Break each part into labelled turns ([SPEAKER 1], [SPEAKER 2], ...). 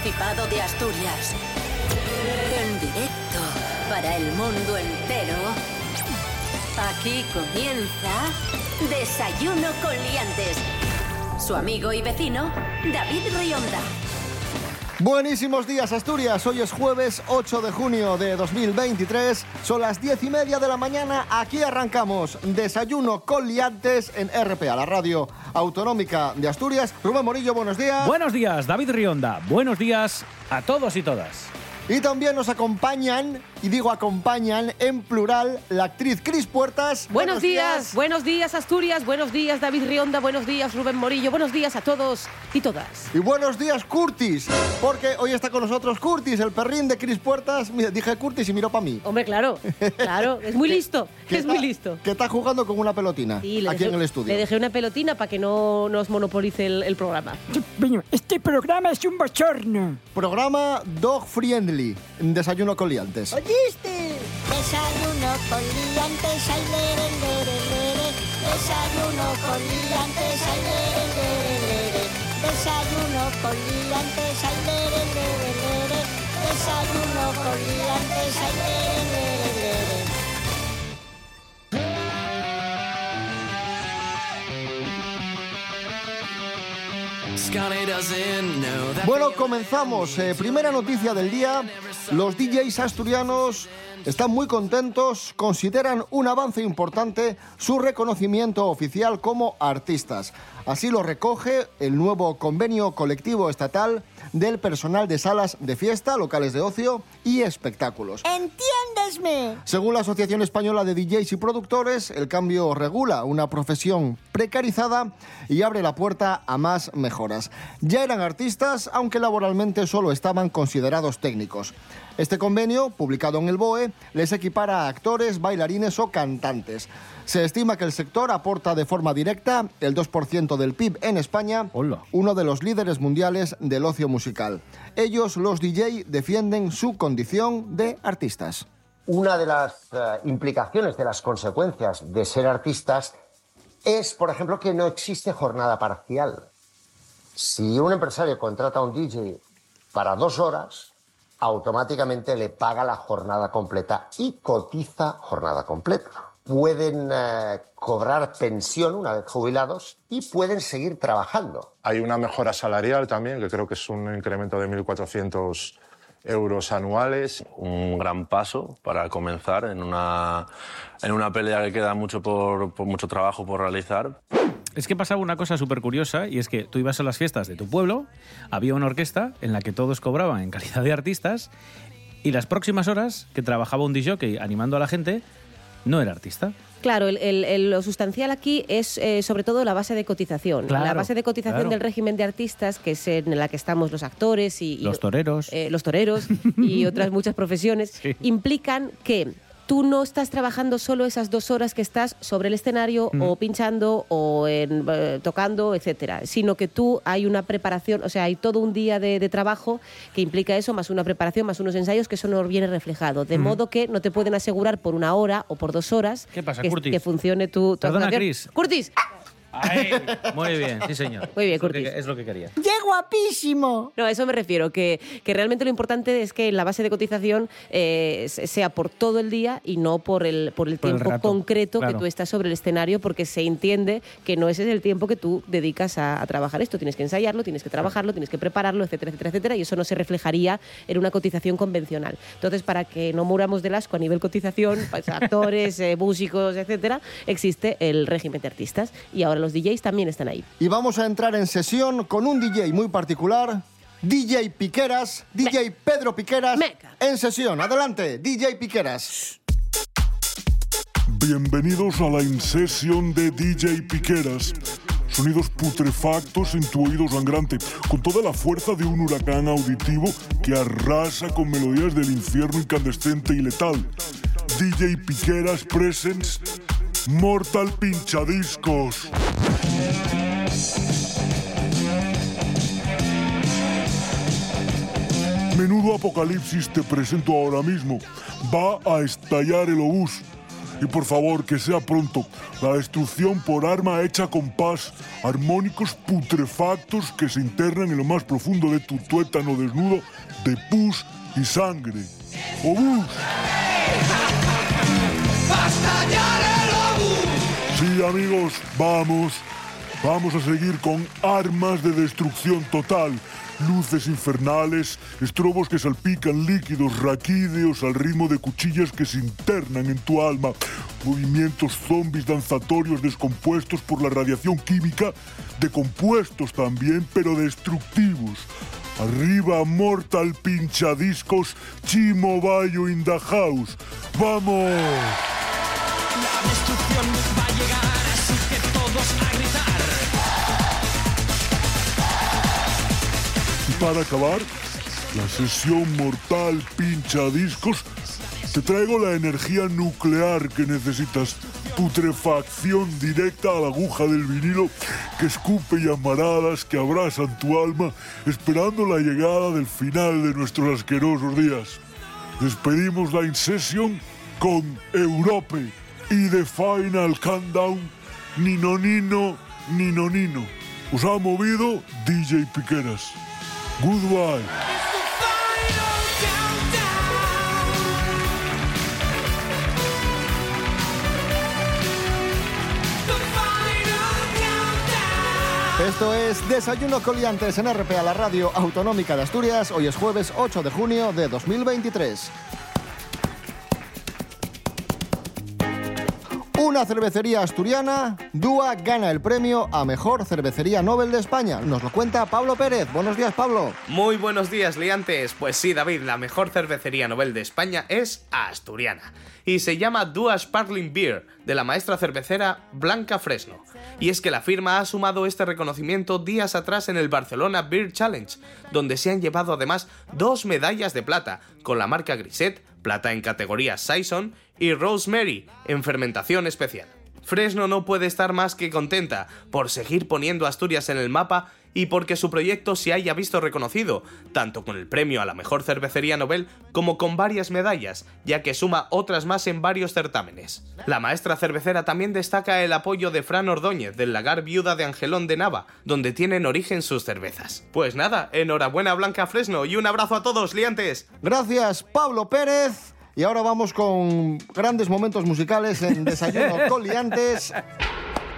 [SPEAKER 1] Principado de Asturias. En directo para el mundo entero. Aquí comienza Desayuno con Liantes. Su amigo y vecino, David Rionda.
[SPEAKER 2] Buenísimos días Asturias, hoy es jueves 8 de junio de 2023, son las 10 y media de la mañana, aquí arrancamos Desayuno con Liantes en RPA, la radio autonómica de Asturias. Rubén Morillo, buenos días.
[SPEAKER 3] Buenos días, David Rionda, buenos días a todos y todas.
[SPEAKER 2] Y también nos acompañan, y digo acompañan en plural, la actriz Cris Puertas.
[SPEAKER 4] Buenos, días, buenos días Asturias, buenos días David Rionda, buenos días Rubén Morillo, buenos días a todos y todas.
[SPEAKER 2] Y buenos días Curtis, porque hoy está con nosotros Curtis, el perrín de Cris Puertas. Mira, dije Curtis y miró para mí.
[SPEAKER 4] Hombre, claro, claro, es muy listo, es muy listo.
[SPEAKER 2] Que está jugando con una pelotina
[SPEAKER 4] Sí,
[SPEAKER 2] aquí
[SPEAKER 4] dejé-
[SPEAKER 2] en el estudio.
[SPEAKER 4] Le dejé una pelotina para que no nos monopolice el, el programa.
[SPEAKER 5] Este programa es un bochorno.
[SPEAKER 2] Programa Dog Friendly, en Desayuno con Liantes.
[SPEAKER 5] ¿Oíste?
[SPEAKER 6] Desayuno con liantes, ay, lere, lere, lere. Desayuno con liantes, ay, lere, lere, lere. Desayuno con liantes, ay, lere, lere, lere. Desayuno con liantes, ay, lere, lere.
[SPEAKER 2] Bueno, comenzamos. Eh, primera noticia del día. Los DJs asturianos están muy contentos, consideran un avance importante su reconocimiento oficial como artistas. Así lo recoge el nuevo convenio colectivo estatal del personal de salas de fiesta, locales de ocio y espectáculos.
[SPEAKER 6] Entiéndesme.
[SPEAKER 2] Según la Asociación Española de DJs y Productores, el cambio regula una profesión precarizada y abre la puerta a más mejoras. Ya eran artistas, aunque laboralmente solo estaban considerados técnicos. Este convenio, publicado en el BOE, les equipara a actores, bailarines o cantantes. Se estima que el sector aporta de forma directa el 2% del PIB en España,
[SPEAKER 3] Hola.
[SPEAKER 2] uno de los líderes mundiales del ocio musical. Ellos, los DJ, defienden su condición de artistas.
[SPEAKER 7] Una de las eh, implicaciones, de las consecuencias de ser artistas es, por ejemplo, que no existe jornada parcial. Si un empresario contrata a un DJ para dos horas, automáticamente le paga la jornada completa y cotiza jornada completa. Pueden eh, cobrar pensión una vez jubilados y pueden seguir trabajando.
[SPEAKER 8] Hay una mejora salarial también, que creo que es un incremento de 1.400 euros anuales.
[SPEAKER 9] un gran paso para comenzar en una, en una pelea que queda mucho, por, por mucho trabajo por realizar.
[SPEAKER 3] Es que pasaba una cosa súper curiosa y es que tú ibas a las fiestas de tu pueblo, había una orquesta en la que todos cobraban en calidad de artistas y las próximas horas que trabajaba un DJ animando a la gente no era artista.
[SPEAKER 4] Claro, el- el- el- lo sustancial aquí es eh, sobre todo la base de cotización.
[SPEAKER 3] Claro,
[SPEAKER 4] la base de cotización
[SPEAKER 3] claro.
[SPEAKER 4] del régimen de artistas, que es en la que estamos los actores y, y-
[SPEAKER 3] Los toreros.
[SPEAKER 4] eh, los toreros y otras muchas profesiones,
[SPEAKER 3] Sí.
[SPEAKER 4] implican que tú no estás trabajando solo esas dos horas que estás sobre el escenario o pinchando o en, eh, tocando, etcétera, sino que tú hay una preparación, o sea, hay todo un día de, de trabajo que implica eso, más una preparación, más unos ensayos, que eso no viene reflejado. De modo que no te pueden asegurar por una hora o por dos horas
[SPEAKER 3] ¿Qué pasa,
[SPEAKER 4] que,
[SPEAKER 3] Curtis?
[SPEAKER 4] que funcione tu, tu
[SPEAKER 3] Perdona. Chris.
[SPEAKER 4] ¡Curtis!
[SPEAKER 3] Ay, muy bien, sí señor.
[SPEAKER 4] Muy bien,
[SPEAKER 3] Es lo que-
[SPEAKER 4] Curtis.
[SPEAKER 3] Es lo que quería.
[SPEAKER 5] ¡Qué guapísimo!
[SPEAKER 4] No, a eso me refiero, que, que realmente lo importante es que la base de cotización eh, se- sea por todo el día y no por el, por el
[SPEAKER 3] Por el
[SPEAKER 4] tiempo
[SPEAKER 3] rato,
[SPEAKER 4] concreto
[SPEAKER 3] claro.
[SPEAKER 4] que tú estás sobre el escenario, porque se entiende que no ese es el tiempo que tú dedicas a, a trabajar esto. Tienes que ensayarlo, tienes que trabajarlo, tienes que prepararlo, etcétera, etcétera, etcétera, y eso no se reflejaría en una cotización convencional. Entonces, para que no muramos del asco a nivel cotización, pues, actores, eh, músicos, etcétera, existe el régimen de artistas y ahora los DJs también están ahí.
[SPEAKER 2] Y vamos a entrar en sesión con un DJ muy particular, DJ Piqueras, DJ Pedro Piqueras,
[SPEAKER 4] Meca.
[SPEAKER 2] en sesión. Adelante, DJ Piqueras.
[SPEAKER 10] Bienvenidos a la Incession de DJ Piqueras. Sonidos putrefactos en tu oído sangrante, con toda la fuerza de un huracán auditivo que arrasa con melodías del infierno incandescente y letal. DJ Piqueras Presents Mortal Pinchadiscos. Menudo apocalipsis te presento ahora mismo. Va a estallar el obús.
[SPEAKER 11] Y por favor, que sea pronto. La destrucción por arma hecha con paz. Armónicos putrefactos que se internan en lo más profundo de tu tuétano desnudo de pus y sangre. ¡Obús! Sí, amigos, vamos. Vamos a seguir con armas de destrucción total. Luces infernales, estrobos que salpican líquidos raquídeos al ritmo de cuchillas que se internan en tu alma, movimientos zombies danzatorios descompuestos por la radiación química, de compuestos también, pero destructivos. Arriba, Mortal Pinchadiscos, Chimo Bayo in the house. ¡Vamos! Y para acabar, la sesión mortal pinchadiscos, te traigo la energía nuclear que necesitas. Putrefacción directa a la aguja del vinilo que escupe llamaradas que abrasan tu alma, esperando la llegada del final de nuestros asquerosos días. Despedimos la In-Session con Europe y The Final Countdown, Nino Nino, Nino Nino. Os ha movido DJ Piqueras. Goodbye.
[SPEAKER 2] Esto es Desayuno Coliantes en RPA, la radio autonómica de Asturias. Hoy es jueves 8 de junio de 2023. Una cervecería asturiana, Dúa, gana el premio a Mejor Cervecería Nobel de España. Nos lo cuenta Pablo Pérez. Buenos días, Pablo.
[SPEAKER 12] Muy buenos días, liantes. Pues sí, David, la mejor cervecería Nobel de España es asturiana. Y se llama Dua Sparkling Beer, de la maestra cervecera Blanca Fresno. Y es que la firma ha sumado este reconocimiento días atrás en el Barcelona Beer Challenge, donde se han llevado además dos medallas de plata, con la marca Grisette, plata en categoría Saison, y Rosemary, en fermentación especial. Fresno no puede estar más que contenta por seguir poniendo Asturias en el mapa y porque su proyecto se haya visto reconocido, tanto con el premio a la mejor cervecería Nobel como con varias medallas, ya que suma otras más en varios certámenes. La maestra cervecera también destaca el apoyo de Fran Ordóñez del lagar viuda de Angelón de Nava, donde tienen origen sus cervezas. Pues nada, enhorabuena Blanca Fresno y un abrazo a todos, liantes.
[SPEAKER 2] Gracias, Pablo Pérez. Y ahora vamos con grandes momentos musicales en Desayuno Coliantes.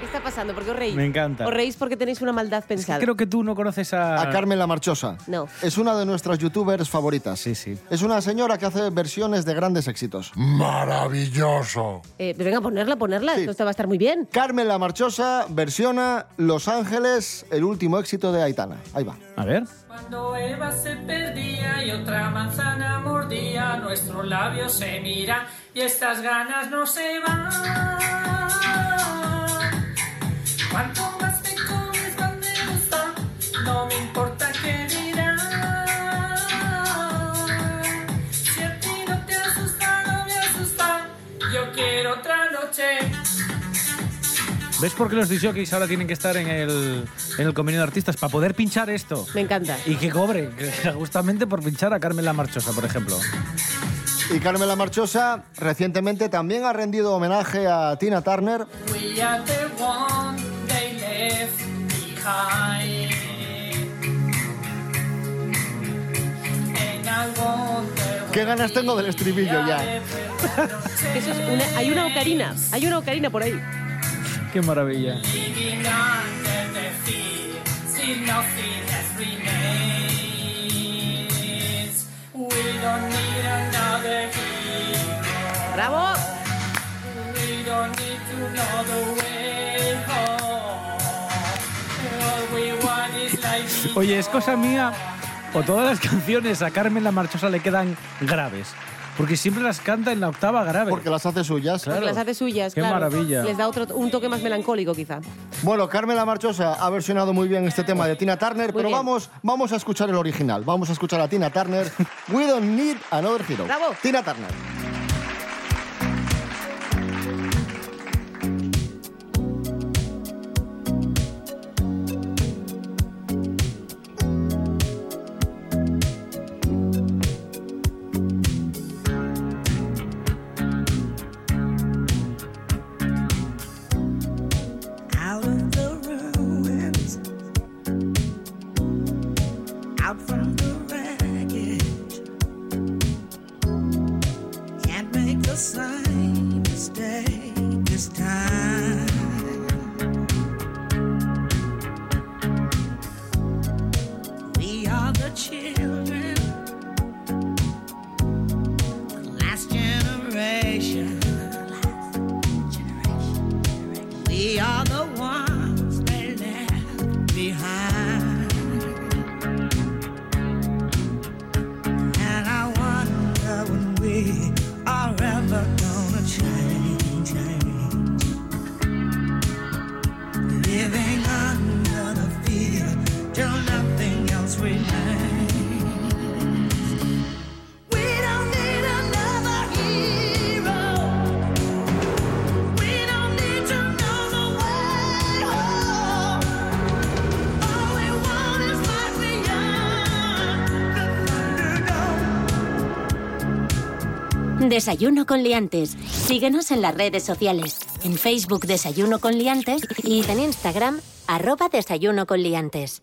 [SPEAKER 4] ¿Qué está pasando? ¿Por qué os reís?
[SPEAKER 3] Me encanta.
[SPEAKER 4] ¿Os reís porque tenéis una maldad pensada?
[SPEAKER 3] Creo que tú no conoces a...
[SPEAKER 2] A Carmen la Marchosa.
[SPEAKER 4] No.
[SPEAKER 2] Es una de nuestras youtubers favoritas.
[SPEAKER 3] Sí, sí.
[SPEAKER 2] Es una señora que hace versiones de grandes éxitos.
[SPEAKER 11] Maravilloso.
[SPEAKER 4] Eh, pero venga, ponerla, ponerla.
[SPEAKER 2] Sí.
[SPEAKER 4] Esto va a estar muy bien.
[SPEAKER 2] Carmen la Marchosa versiona Los Ángeles, el último éxito de Aitana. Ahí va.
[SPEAKER 3] A ver.
[SPEAKER 13] Cuando Eva se perdía y otra manzana mordía, nuestros labios se miran y estas ganas no se van. Cuanto más me comes, más me gusta, no me importa qué dirán. Si a ti no te asusta, no me asusta, yo quiero otra noche.
[SPEAKER 3] ¿Ves por qué los disjockeys ahora tienen que estar en el, en el convenio de artistas? Para poder pinchar esto.
[SPEAKER 4] Me encanta.
[SPEAKER 3] Y que cobre, justamente por pinchar a Carmen la Marchosa, por ejemplo.
[SPEAKER 2] Y Carmen la Marchosa recientemente también ha rendido homenaje a Tina Turner.
[SPEAKER 13] We are the one
[SPEAKER 2] Qué ganas tengo del estribillo ya.
[SPEAKER 4] Eso es una- hay una ocarina. Hay una ocarina por ahí.
[SPEAKER 3] Qué maravilla.
[SPEAKER 13] living
[SPEAKER 3] Oye, ¿es cosa mía o todas las canciones a Carmen la Marchosa le quedan graves? Porque siempre las canta en la octava grave.
[SPEAKER 2] Porque las hace suyas.
[SPEAKER 4] Porque las hace suyas,
[SPEAKER 3] Qué
[SPEAKER 4] claro.
[SPEAKER 3] maravilla.
[SPEAKER 4] Les da otro, un toque más melancólico, quizá.
[SPEAKER 2] Bueno, Carmen la Marchosa ha versionado muy bien este tema de Tina Turner, pero
[SPEAKER 4] bien.
[SPEAKER 2] vamos, vamos a escuchar el original. Vamos a escuchar a Tina Turner. We don't need another hero.
[SPEAKER 4] Bravo.
[SPEAKER 2] Tina Turner. this time.
[SPEAKER 1] Desayuno con liantes. Síguenos en las redes sociales. En Facebook Desayuno con liantes y en Instagram arroba Desayuno con liantes.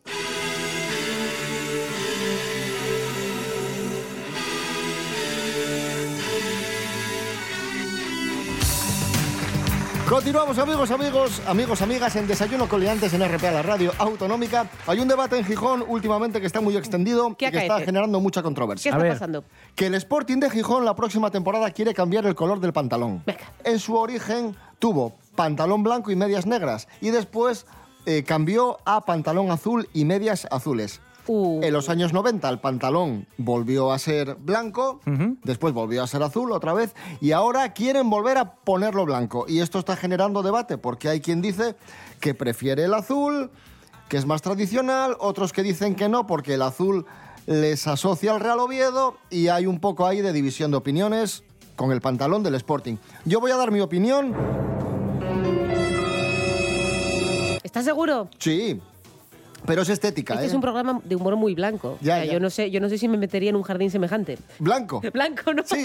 [SPEAKER 2] Continuamos amigos, amigos, amigos, amigas en Desayuno Coliantes en RPA, la radio autonómica. Hay un debate en Gijón últimamente que está muy extendido
[SPEAKER 4] ¿Qué
[SPEAKER 2] y que está generando mucha
[SPEAKER 4] ¿Qué
[SPEAKER 2] controversia.
[SPEAKER 4] está pasando?
[SPEAKER 2] Que el Sporting de Gijón la próxima temporada quiere cambiar el color del pantalón. En su origen tuvo pantalón blanco y medias negras y después eh, cambió a pantalón azul y medias azules.
[SPEAKER 4] Uh.
[SPEAKER 2] En los años 90 el pantalón volvió a ser blanco, después volvió a ser azul otra vez y ahora quieren volver a ponerlo blanco. Y esto está generando debate porque hay quien dice que prefiere el azul, que es más tradicional, otros que dicen que no porque el azul les asocia al Real Oviedo y hay un poco ahí de división de opiniones con el pantalón del Sporting. Yo voy a dar mi opinión.
[SPEAKER 4] ¿Estás seguro?
[SPEAKER 2] Sí, pero es estética.
[SPEAKER 4] Este
[SPEAKER 2] ¿eh?
[SPEAKER 4] es un programa de humor muy blanco.
[SPEAKER 2] Ya,
[SPEAKER 4] O sea,
[SPEAKER 2] ya.
[SPEAKER 4] Yo, no sé, yo no sé si me metería en un jardín semejante.
[SPEAKER 2] Blanco.
[SPEAKER 4] Blanco, ¿no?
[SPEAKER 2] Sí.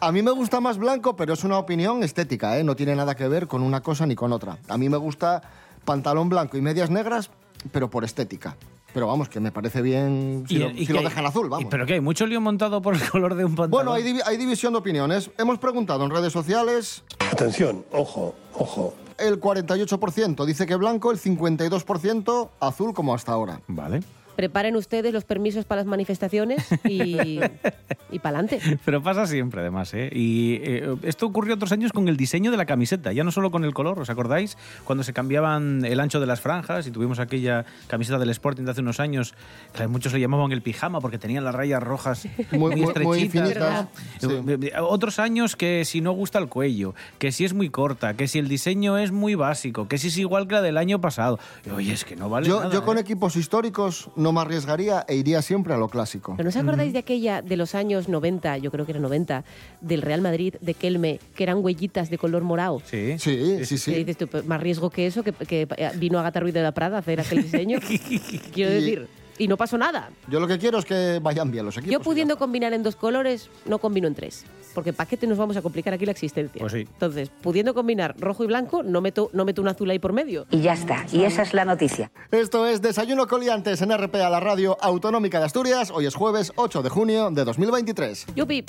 [SPEAKER 2] A mí me gusta más blanco, pero es una opinión estética, ¿eh? No tiene nada que ver con una cosa ni con otra. A mí me gusta pantalón blanco y medias negras, pero por estética. Pero vamos, que me parece bien si,
[SPEAKER 3] Y-
[SPEAKER 2] lo,
[SPEAKER 3] y
[SPEAKER 2] si
[SPEAKER 3] que
[SPEAKER 2] lo
[SPEAKER 3] hay-
[SPEAKER 2] dejan azul,
[SPEAKER 3] y-
[SPEAKER 2] vamos.
[SPEAKER 3] Pero que hay mucho lío montado por el color de un pantalón.
[SPEAKER 2] Bueno, hay, divi- hay división de opiniones. Hemos preguntado en redes sociales.
[SPEAKER 14] Atención, ojo, ojo.
[SPEAKER 2] El 48% dice que blanco, el 52% azul como hasta ahora.
[SPEAKER 3] Vale.
[SPEAKER 4] Preparen ustedes los permisos para las manifestaciones y, y para adelante.
[SPEAKER 3] Pero pasa siempre, además. ¿eh? Y eh, esto ocurrió otros años con el diseño de la camiseta, ya no solo con el color, ¿os acordáis? Cuando se cambiaban el ancho de las franjas y tuvimos aquella camiseta del Sporting de hace unos años, que muchos le llamaban el pijama porque tenían las rayas rojas muy,
[SPEAKER 2] Muy- muy- muy
[SPEAKER 3] estrechitas.
[SPEAKER 2] finitas,
[SPEAKER 3] ¿no? Eh, eh, Otros años que si no gusta el cuello, que si es muy corta, que si el diseño es muy básico, que si es igual que la del año pasado. Oye, es que no vale
[SPEAKER 2] yo,
[SPEAKER 3] nada.
[SPEAKER 2] yo con
[SPEAKER 3] ¿eh?
[SPEAKER 2] equipos históricos no me arriesgaría e iría siempre a lo clásico.
[SPEAKER 4] ¿Pero no os acordáis de aquella de los años 90, yo creo que era 90, del Real Madrid, de Kelme, que eran huellitas de color morado?
[SPEAKER 3] Sí,
[SPEAKER 2] sí, sí.
[SPEAKER 4] Que dices tú, pues, más riesgo que eso, que, que vino Agatha Ruiz de la Prada a hacer aquel diseño. Quiero
[SPEAKER 2] Y-
[SPEAKER 4] decir, y no pasó nada.
[SPEAKER 2] Yo lo que quiero es que vayan bien los equipos.
[SPEAKER 4] Yo pudiendo combinar en dos colores, no combino en tres. Porque ¿para qué te nos vamos a complicar aquí la existencia?
[SPEAKER 3] Pues sí.
[SPEAKER 4] Entonces, pudiendo combinar rojo y blanco, no meto, no meto un azul ahí por medio.
[SPEAKER 15] Y ya está. Y esa es la noticia.
[SPEAKER 2] Esto es Desayuno Coliantes en RPA, la radio autonómica de Asturias. Hoy es jueves 8 de junio de 2023.
[SPEAKER 4] Yupi.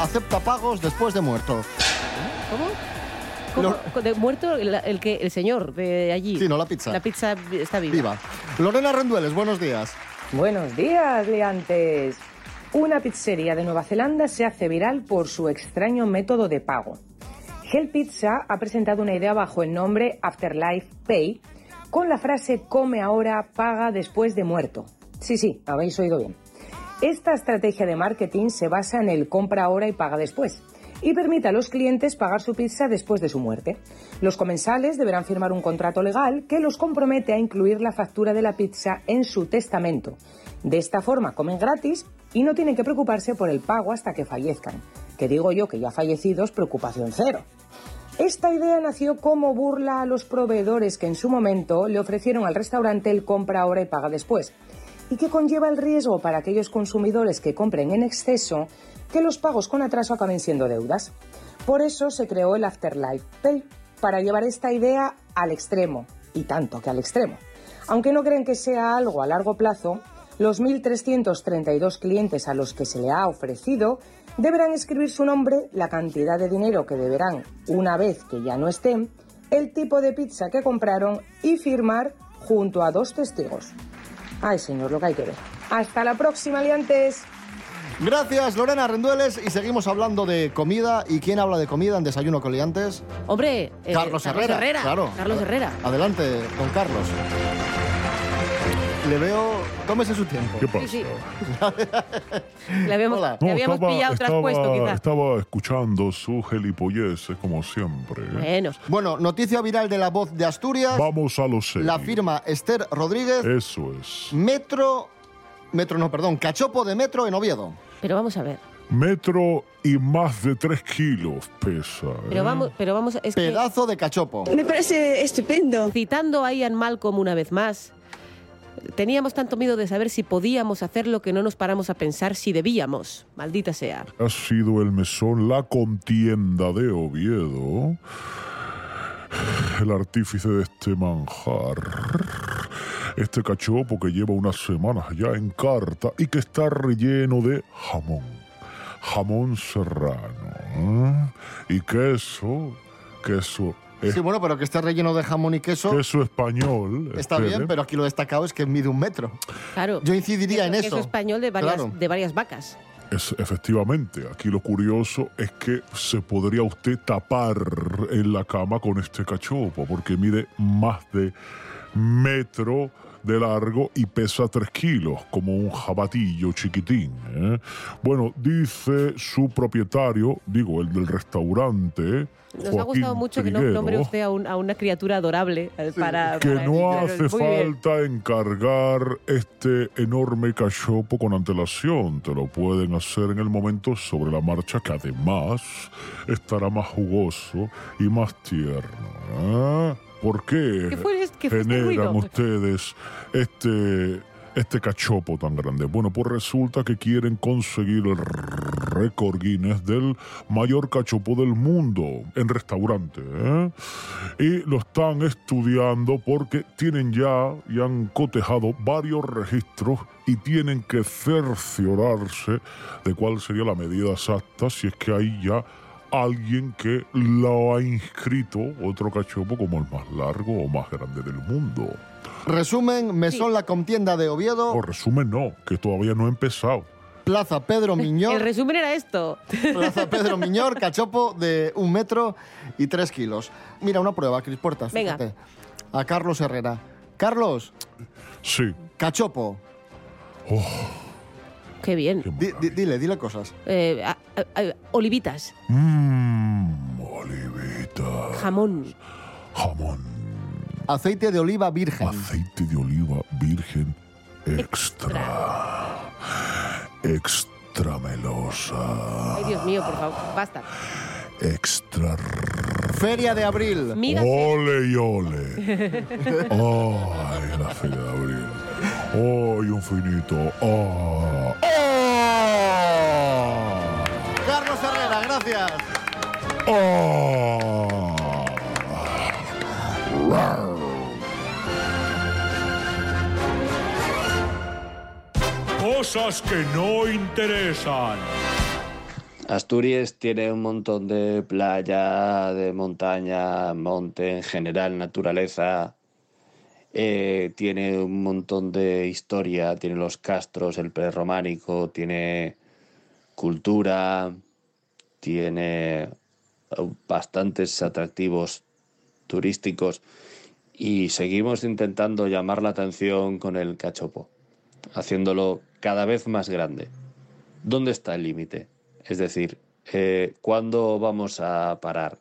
[SPEAKER 2] Acepta pagos después de muerto.
[SPEAKER 4] ¿Cómo? ¿Cómo? ¿De muerto el, el que el señor de allí?
[SPEAKER 2] Sí, no, la pizza.
[SPEAKER 4] La pizza está viva.
[SPEAKER 2] Viva. Lorena Rendueles, buenos días.
[SPEAKER 16] Buenos días, liantes. Una pizzería de Nueva Zelanda se hace viral por su extraño método de pago. Hell Pizza ha presentado una idea bajo el nombre Afterlife Pay con la frase come ahora, paga después de muerto. Sí, sí, habéis oído bien. Esta estrategia de marketing se basa en el compra ahora y paga después y permite a los clientes pagar su pizza después de su muerte. Los comensales deberán firmar un contrato legal que los compromete a incluir la factura de la pizza en su testamento. De esta forma comen gratis y no tienen que preocuparse por el pago hasta que fallezcan. Que digo yo que ya fallecidos, preocupación cero. Esta idea nació como burla a los proveedores que en su momento le ofrecieron al restaurante el compra ahora y paga después, y que conlleva el riesgo para aquellos consumidores que compren en exceso que los pagos con atraso acaben siendo deudas. Por eso se creó el Afterlife Pay, para llevar esta idea al extremo, y tanto que al extremo. Aunque no creen que sea algo a largo plazo, los 1.332 clientes a los que se le ha ofrecido deberán escribir su nombre, la cantidad de dinero que deberán una vez que ya no estén, el tipo de pizza que compraron y firmar junto a dos testigos. Ay, señor, lo que hay que ver. Hasta la próxima, liantes.
[SPEAKER 2] Gracias, Lorena Rendueles. Y seguimos hablando de comida. ¿Y quién habla de comida en Desayuno Coliantes?
[SPEAKER 4] Hombre, eh,
[SPEAKER 2] Carlos Herrera, claro.
[SPEAKER 4] Carlos Herrera.
[SPEAKER 2] Adelante, don Carlos. Le veo... Tómese su tiempo.
[SPEAKER 10] ¿Qué
[SPEAKER 4] Sí, sí. Le habíamos,
[SPEAKER 2] Hola.
[SPEAKER 4] le habíamos pillado traspuesto, quizás.
[SPEAKER 10] estaba escuchando su gilipollez, como siempre. ¿eh?
[SPEAKER 4] Bueno.
[SPEAKER 2] Bueno, noticia viral de la voz de Asturias.
[SPEAKER 10] Vamos a lo serio.
[SPEAKER 2] La firma Esther Rodríguez.
[SPEAKER 10] Eso es.
[SPEAKER 2] Metro... Metro, no, perdón. Cachopo de Metro en Oviedo.
[SPEAKER 4] Pero vamos a ver.
[SPEAKER 10] Metro y más de 3 kilos pesa. ¿eh?
[SPEAKER 4] Pero vamos, pero vamos, es que-
[SPEAKER 2] Pedazo de cachopo.
[SPEAKER 4] Me parece estupendo. Citando a Ian Malcolm una vez más, Teníamos tanto miedo de saber si podíamos hacerlo que no nos paramos a pensar si debíamos. Maldita sea.
[SPEAKER 10] Ha sido el mesón La Contienda de Oviedo el artífice de este manjar. Este cachopo que lleva unas semanas ya en carta y que está relleno de jamón. Jamón serrano. ¿eh? Y queso. Queso.
[SPEAKER 2] Sí, bueno, pero que esté relleno de jamón y queso.
[SPEAKER 10] Queso español.
[SPEAKER 2] Está
[SPEAKER 10] espere.
[SPEAKER 2] bien, pero aquí lo destacado es que mide un metro.
[SPEAKER 4] Claro.
[SPEAKER 2] Yo incidiría en
[SPEAKER 4] Queso-
[SPEAKER 2] eso.
[SPEAKER 4] queso español de varias,
[SPEAKER 2] Claro.
[SPEAKER 4] de varias vacas.
[SPEAKER 10] Es, efectivamente, aquí lo curioso es que se podría usted tapar en la cama con este cachopo, porque mide más de metro de largo y pesa 3 kilos, como un jabatillo chiquitín. ¿eh? Bueno, dice su propietario, digo, el del restaurante.
[SPEAKER 4] Nos ha
[SPEAKER 10] Joaquín
[SPEAKER 4] gustado mucho que no
[SPEAKER 10] Triguero,
[SPEAKER 4] nombre usted a, un- a una criatura adorable eh, para...
[SPEAKER 10] que
[SPEAKER 4] para-
[SPEAKER 10] no hace
[SPEAKER 4] muy bien.
[SPEAKER 10] falta encargar este enorme cachopo con antelación. Te lo pueden hacer en el momento sobre la marcha, que además estará más jugoso y más tierno. ¿eh? ¿Por qué,
[SPEAKER 4] ¿Qué fue es- qué fue este
[SPEAKER 10] generan ustedes este, este cachopo tan grande? Bueno, pues resulta que quieren conseguir el récord Guinness del mayor cachopo del mundo en restaurante. ¿eh? Y lo están estudiando porque tienen ya y han cotejado varios registros y tienen que cerciorarse de cuál sería la medida exacta si es que hay ya alguien que lo ha inscrito otro cachopo como el más largo o más grande del mundo.
[SPEAKER 2] Resumen, Mesón La Contienda de Oviedo,
[SPEAKER 10] O resumen, no, que todavía no ha empezado.
[SPEAKER 2] Plaza Pedro
[SPEAKER 4] El
[SPEAKER 2] Miñor,
[SPEAKER 4] resumen era esto.
[SPEAKER 2] Plaza Pedro Miñor, cachopo de un metro y tres kilos. Mira, una prueba, Cris Puertas,
[SPEAKER 4] Venga.
[SPEAKER 2] fíjate. A Carlos Herrera. Carlos,
[SPEAKER 10] Sí.
[SPEAKER 2] cachopo.
[SPEAKER 4] Qué bien.
[SPEAKER 2] Di- di- dile, dile cosas.
[SPEAKER 4] Eh, a- a- a- olivitas,
[SPEAKER 10] Mmm, olivita.
[SPEAKER 4] jamón,
[SPEAKER 10] Jamón.
[SPEAKER 2] Aceite de oliva virgen.
[SPEAKER 10] Aceite de oliva virgen extra. Extra melosa.
[SPEAKER 4] Ay, Dios mío, por favor, basta.
[SPEAKER 10] Extra.
[SPEAKER 2] Feria de abril.
[SPEAKER 4] Migas
[SPEAKER 10] Ole y ole. Ay, la feria de abril. Ay, un finito. Ah.
[SPEAKER 2] Carlos Herrera, gracias.
[SPEAKER 10] Cosas que no interesan.
[SPEAKER 17] Asturias tiene un montón de playa, de montaña, monte en general, naturaleza. Eh, tiene un montón de historia, tiene los castros, el prerrománico, tiene cultura, tiene eh, bastantes atractivos turísticos y seguimos intentando llamar la atención con el cachopo, haciéndolo cada vez más grande. ¿Dónde está el límite? Es decir, eh, ¿cuándo vamos a parar?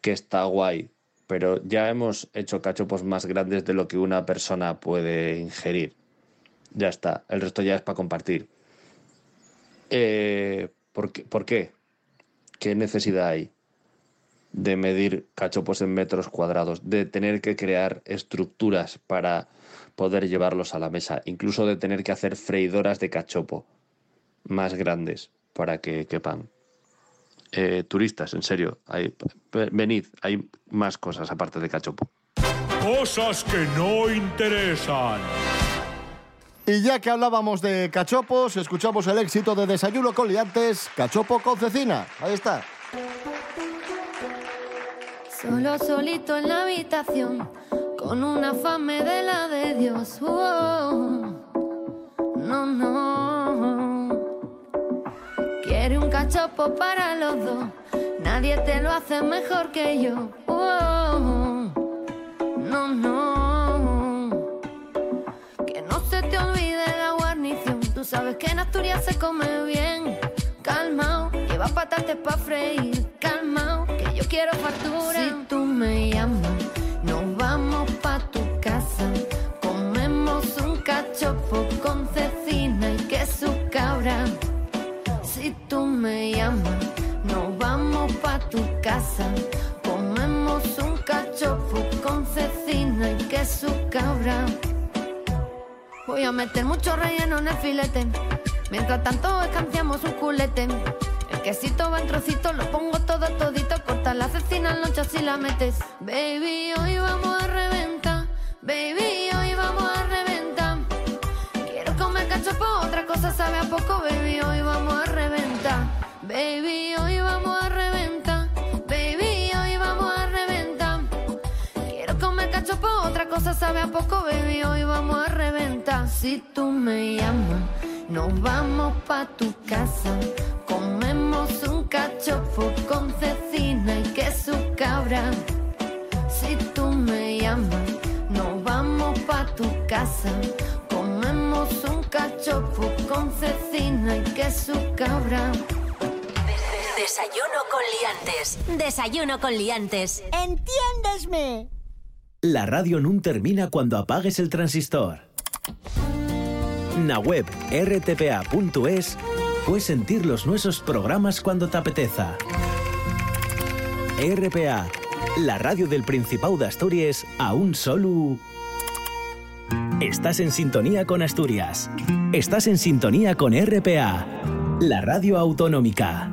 [SPEAKER 17] Que está guay, pero ya hemos hecho cachopos más grandes de lo que una persona puede ingerir. Ya está, el resto ya es para compartir. Eh, ¿por, qué, ¿Por qué? ¿Qué necesidad hay de medir cachopos en metros cuadrados, de tener que crear estructuras para poder llevarlos a la mesa, incluso de tener que hacer freidoras de cachopo? más grandes para que quepan. Eh, turistas, en serio, hay, venid, hay más cosas aparte de cachopo.
[SPEAKER 10] Cosas que no interesan.
[SPEAKER 2] Y ya que hablábamos de cachopos, escuchamos el éxito de Desayuno con Liantes, cachopo con cecina. Ahí está.
[SPEAKER 18] Solo solito en la habitación, con una fame de la de Dios. Oh, no, no. Cachopo para los dos, nadie te lo hace mejor que yo. Oh, no, no. Que no se te olvide la guarnición, tú sabes que en Asturias se come bien. Calmao, lleva patates pa' freír. Calmao, que yo quiero factura. Si tú me llamas, nos vamos pa' tu casa. Comemos un cachopo con cecina me llamas, nos vamos pa' tu casa. Comemos un cachopo con cecina y queso cabra. Voy a meter mucho relleno en el filete. Mientras tanto escanciamos un culete. El quesito va en trocitos, lo pongo todo todito. Corta la cecina en lonchas y la metes. Baby, hoy vamos a reventar. Baby, hoy vamos a. Comer cachopo, otra cosa sabe a poco. Baby, hoy vamos a reventar. Baby, hoy vamos a reventar. Baby, hoy vamos a reventar. Quiero comer cachopo, otra cosa sabe a poco, baby. Hoy vamos a reventar. Si tú me llamas, nos vamos pa' tu casa. Comemos un cachopo con cecina y queso cabra. Si tú me llamas, nos vamos pa' tu casa. Un cachopo con cecina y queso cabra.
[SPEAKER 1] Desayuno con liantes. Desayuno con liantes.
[SPEAKER 5] Entiéndesme.
[SPEAKER 19] La radio nun termina cuando apagues el transistor. Na web rtpa.es puedes sentir los nuestros programas cuando te apeteza. RPA, la radio del Principado de Asturias a un solo... Estás en sintonía con Asturias. Estás en sintonía con RPA, la radio autonómica.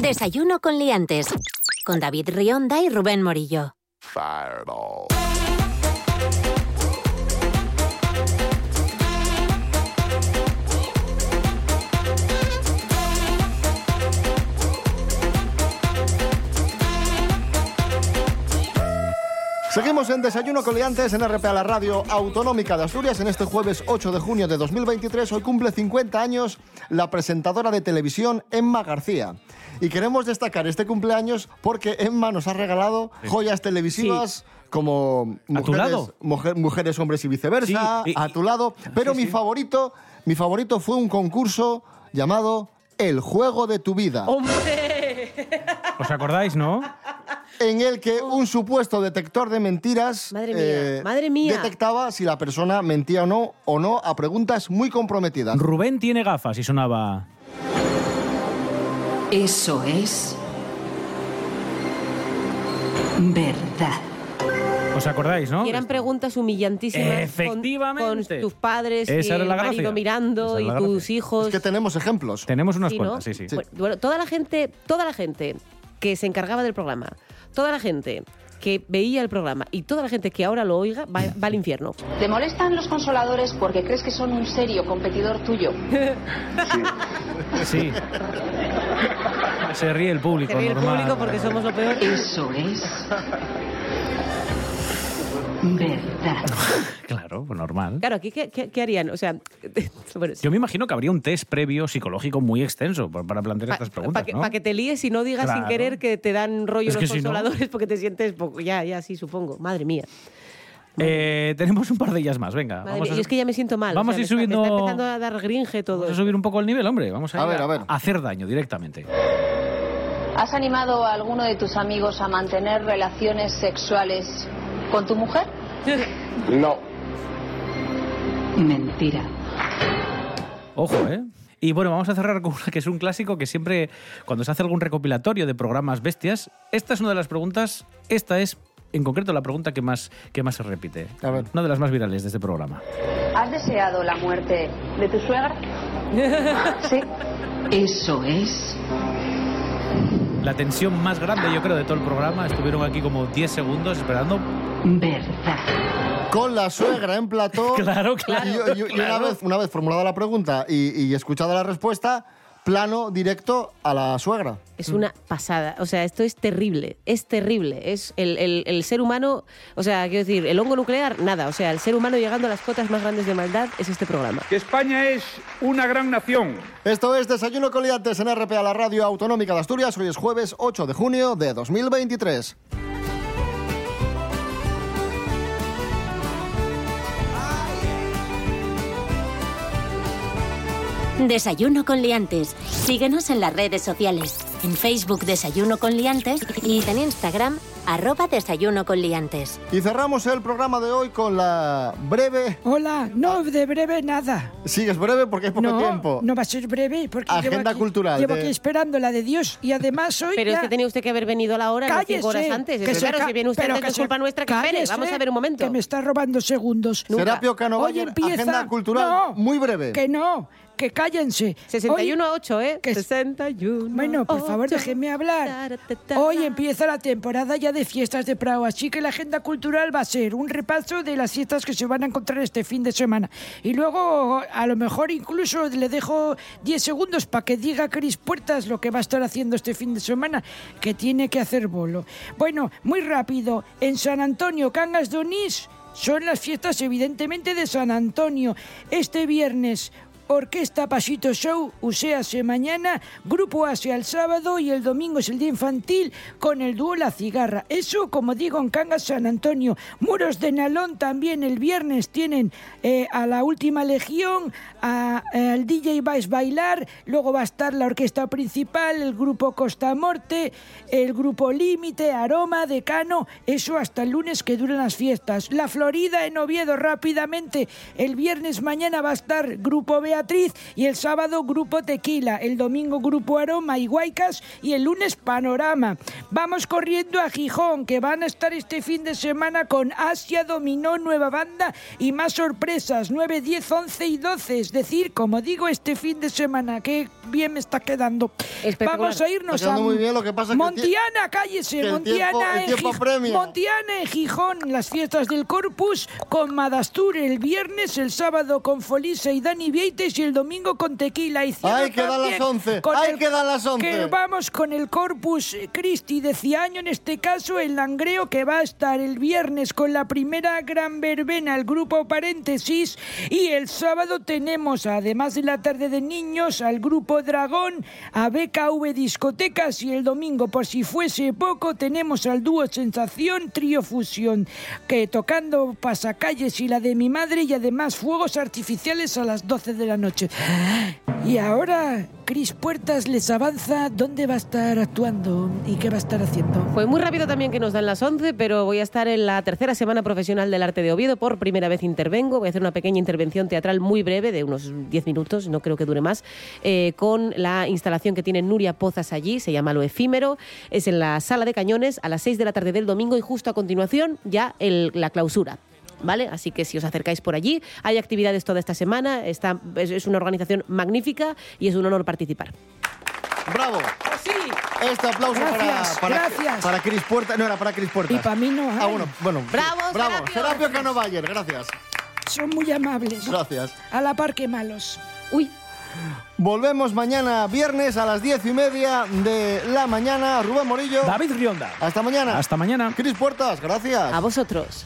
[SPEAKER 1] Desayuno con liantes. Con David Rionda y Rubén Morillo.
[SPEAKER 20] Fireball.
[SPEAKER 2] Seguimos en Desayuno con Liantes en RPA, la radio autonómica de Asturias. En este jueves 8 de junio de 2023, hoy cumple 50 años la presentadora de televisión Emma García. Y queremos destacar este cumpleaños porque Emma nos ha regalado joyas televisivas. Como
[SPEAKER 3] ¿A tu
[SPEAKER 2] mujeres,
[SPEAKER 3] lado?
[SPEAKER 2] mujer- mujeres, hombres y viceversa,
[SPEAKER 3] Sí, y-
[SPEAKER 2] a tu lado. Pero
[SPEAKER 3] Sí,
[SPEAKER 2] mi
[SPEAKER 3] sí.
[SPEAKER 2] favorito, mi favorito fue un concurso llamado El juego de tu vida.
[SPEAKER 4] ¡Hombre!
[SPEAKER 3] ¿Os acordáis, no?
[SPEAKER 2] en el que un supuesto detector de mentiras
[SPEAKER 4] Madre mía,
[SPEAKER 2] eh,
[SPEAKER 4] madre mía.
[SPEAKER 2] detectaba si la persona mentía o no o no a preguntas muy comprometidas.
[SPEAKER 3] Rubén tiene gafas y sonaba.
[SPEAKER 15] Eso es verdad.
[SPEAKER 3] ¿Os acordáis, no?
[SPEAKER 4] Y eran preguntas humillantísimas
[SPEAKER 3] Efectivamente.
[SPEAKER 4] con, tus padres
[SPEAKER 3] Esa
[SPEAKER 4] y
[SPEAKER 3] era
[SPEAKER 4] el
[SPEAKER 3] la
[SPEAKER 4] marido mirando
[SPEAKER 3] Esa
[SPEAKER 4] y tus hijos.
[SPEAKER 2] Es que tenemos ejemplos.
[SPEAKER 3] Tenemos unas
[SPEAKER 4] Sí, ¿no?
[SPEAKER 3] cuantas, sí, sí.
[SPEAKER 4] Bueno, toda la gente, toda la gente que se encargaba del programa, toda la gente que veía el programa y toda la gente que ahora lo oiga va, va al infierno.
[SPEAKER 21] ¿Te molestan los consoladores porque crees que son un serio competidor tuyo?
[SPEAKER 3] Sí. Se ríe el público,
[SPEAKER 4] Se ríe el
[SPEAKER 3] normal.
[SPEAKER 4] público porque somos lo peor.
[SPEAKER 15] Eso es verdad.
[SPEAKER 3] Claro, pues normal.
[SPEAKER 4] Claro, aquí ¿qué, qué- qué harían? O sea, bueno,
[SPEAKER 3] Yo me imagino que habría un test previo psicológico muy extenso pa- para plantear estas preguntas,
[SPEAKER 4] para que,
[SPEAKER 3] ¿no?
[SPEAKER 4] pa' que te líes y no digas sin querer que te dan rollo
[SPEAKER 3] Es
[SPEAKER 4] los
[SPEAKER 3] que si no-
[SPEAKER 4] consoladores porque te sientes poco. Ya, ya, sí, supongo. Madre mía.
[SPEAKER 3] Eh, tenemos un par de ellas más, venga.
[SPEAKER 4] Madre
[SPEAKER 3] vamos
[SPEAKER 4] mía.
[SPEAKER 3] a,
[SPEAKER 4] Y es que ya me siento mal.
[SPEAKER 3] Vamos
[SPEAKER 4] o sea,
[SPEAKER 3] a ir
[SPEAKER 4] está-
[SPEAKER 3] subiendo-
[SPEAKER 4] está empezando a dar gringe todo.
[SPEAKER 3] vamos a subir un poco el nivel, hombre. Vamos a,
[SPEAKER 2] A
[SPEAKER 3] ir
[SPEAKER 2] ver, a ver.
[SPEAKER 3] hacer daño directamente.
[SPEAKER 21] ¿Has animado a alguno de tus amigos a mantener relaciones sexuales con tu mujer?
[SPEAKER 14] No.
[SPEAKER 15] Mentira.
[SPEAKER 3] Ojo, ¿eh? Y bueno, vamos a cerrar con una que es un clásico que siempre, cuando se hace algún recopilatorio de programas bestias, esta es una de las preguntas, esta es en concreto la pregunta que más, que más se repite.
[SPEAKER 2] A ver.
[SPEAKER 3] Una de las más virales de este programa.
[SPEAKER 21] ¿Has deseado la muerte de tu suegra? Sí.
[SPEAKER 15] Eso es
[SPEAKER 3] La tensión más grande, yo creo, de todo el programa. Estuvieron aquí como 10 segundos esperando.
[SPEAKER 15] verdad.
[SPEAKER 2] Con la suegra en plató.
[SPEAKER 3] Claro, claro,
[SPEAKER 2] Y, y- y una,
[SPEAKER 3] claro.
[SPEAKER 2] vez, una vez formulada la pregunta y, y escuchada la respuesta, plano directo a la suegra.
[SPEAKER 4] Es una pasada. O sea, esto es terrible. Es terrible. Es el, el- el ser humano. O sea, quiero decir, el hongo nuclear, nada. O sea, el ser humano llegando a las cotas más grandes de maldad es este programa.
[SPEAKER 11] Que España es una gran nación.
[SPEAKER 2] Esto es Desayuno con Liantes en RPA, la radio autonómica de Asturias. Hoy es jueves 8 de junio de 2023.
[SPEAKER 1] Desayuno con liantes. Síguenos en las redes sociales. en Facebook Desayuno con Liantes y en Instagram arroba Desayuno con Liantes.
[SPEAKER 2] Y cerramos el programa de hoy con la breve...
[SPEAKER 22] Hola, no, de breve nada.
[SPEAKER 2] Sí, es breve porque es poco
[SPEAKER 22] no,
[SPEAKER 2] tiempo.
[SPEAKER 22] no va a ser breve porque
[SPEAKER 2] Agenda
[SPEAKER 22] llevo aquí,
[SPEAKER 2] cultural
[SPEAKER 22] Llevo
[SPEAKER 2] de-
[SPEAKER 22] aquí esperando la de Dios y además hoy
[SPEAKER 4] Pero es
[SPEAKER 22] ya-
[SPEAKER 4] que tenía usted que haber venido a la hora, no cinco horas antes.
[SPEAKER 22] que
[SPEAKER 4] Es claro,
[SPEAKER 22] ca-
[SPEAKER 4] si viene usted
[SPEAKER 22] pero
[SPEAKER 4] antes,
[SPEAKER 22] que
[SPEAKER 4] es
[SPEAKER 22] se-
[SPEAKER 4] culpa nuestra. Que espere, vamos a ver un momento.
[SPEAKER 22] Que me está robando segundos.
[SPEAKER 2] Serapio Canovayer,
[SPEAKER 22] Hoy empieza...
[SPEAKER 2] agenda cultural
[SPEAKER 22] No,
[SPEAKER 2] muy breve.
[SPEAKER 22] Que no, que cállense.
[SPEAKER 4] 61
[SPEAKER 22] Hoy-
[SPEAKER 4] a 8, ¿eh?
[SPEAKER 22] que-
[SPEAKER 4] 61.
[SPEAKER 22] Bueno, por favor, déjenme hablar. Hoy empieza la temporada ya de fiestas de Prado, así que la agenda cultural va a ser un repaso de las fiestas que se van a encontrar este fin de semana. Y luego, a lo mejor incluso le dejo 10 segundos para que diga Cris Puertas lo que va a estar haciendo este fin de semana, que tiene que hacer bolo. Bueno, muy rápido, en San Antonio, Cangas de Onís, son las fiestas evidentemente de San Antonio. Este viernes Orquesta Pasito Show, uséase mañana, Grupo Asia el sábado y el domingo es el día infantil con el dúo La Cigarra. Eso, como digo, en Cangas San Antonio. Muros de Nalón también el viernes tienen eh, a la Última Legión, eh, al DJ Vais Bailar, luego va a estar la orquesta principal, el grupo Costa Morte, el grupo Límite, Aroma, Decano, eso hasta el lunes que duran las fiestas. La Florida en Oviedo rápidamente, el viernes mañana va a estar Grupo Beatriz y el sábado Grupo Tequila, el domingo Grupo Aroma y Guaycas y el lunes Panorama. Vamos corriendo a Gijón, que van a estar este fin de semana con Asia Dominó, nueva banda y más sorpresas, 9, 10, 11 y 12. Es decir, como digo, este fin de semana, que bien me está quedando. Vamos a irnos a
[SPEAKER 2] muy bien, lo que pasa que
[SPEAKER 22] Montiana, cállese,
[SPEAKER 2] el
[SPEAKER 22] Montiana,
[SPEAKER 2] tiempo- el
[SPEAKER 22] en Gij-. Montiana en Gijón, las fiestas del Corpus con Madastur el viernes, el sábado con Folisa y Dani Vieites y el domingo con Tequila y cierro
[SPEAKER 2] ¡Ay, quedan
[SPEAKER 22] también
[SPEAKER 2] las 11!
[SPEAKER 22] con
[SPEAKER 2] ¡Ay,
[SPEAKER 22] el-
[SPEAKER 2] quedan las 11!
[SPEAKER 22] Que vamos con el Corpus Christi de Ciaño, en este caso el Langreo, que va a estar el viernes con la primera gran verbena, el grupo Paréntesis, y el sábado tenemos, además de la tarde de niños, al grupo Dragón, a BKV Discotecas, y el domingo, por si fuese poco, tenemos al dúo Sensación Trío Fusión, que tocando pasacalles y la de mi madre, y además fuegos artificiales a las 12 de la noche. Y ahora, Cris Puertas les avanza dónde va a estar actuando y qué va a estar haciendo.
[SPEAKER 4] Pues muy rápido también que nos dan las 11, pero voy a estar en la tercera semana profesional del arte de Oviedo. Por primera vez intervengo. Voy a hacer una pequeña intervención teatral muy breve, de unos 10 minutos, no creo que dure más, eh, con la instalación que tiene Nuria Pozas allí. Se llama Lo Efímero. Es en la sala de cañones a las 6 de la tarde del domingo y justo a continuación ya el- la clausura. ¿Vale? Así que si os acercáis por allí, hay actividades toda esta semana, está, es, es una organización magnífica y es un honor participar.
[SPEAKER 2] ¡Bravo! Este aplauso
[SPEAKER 22] Gracias,
[SPEAKER 2] para, para,
[SPEAKER 22] gracias.
[SPEAKER 2] para Cris Puerta. No, era para Cris Puerta.
[SPEAKER 22] Y para mí no.
[SPEAKER 2] Ah,
[SPEAKER 22] ay,
[SPEAKER 2] bueno, bueno.
[SPEAKER 4] ¡Bravo,
[SPEAKER 2] Bravo.
[SPEAKER 4] Serapio!
[SPEAKER 2] Serapio Canovayer, gracias.
[SPEAKER 22] Son muy amables.
[SPEAKER 2] Gracias.
[SPEAKER 22] A la par que malos.
[SPEAKER 4] Uy.
[SPEAKER 2] Volvemos mañana viernes a las diez y media de la mañana. Rubén Morillo.
[SPEAKER 3] David Rionda.
[SPEAKER 2] Hasta mañana.
[SPEAKER 3] Hasta mañana.
[SPEAKER 2] Cris Puertas, gracias.
[SPEAKER 4] A vosotros.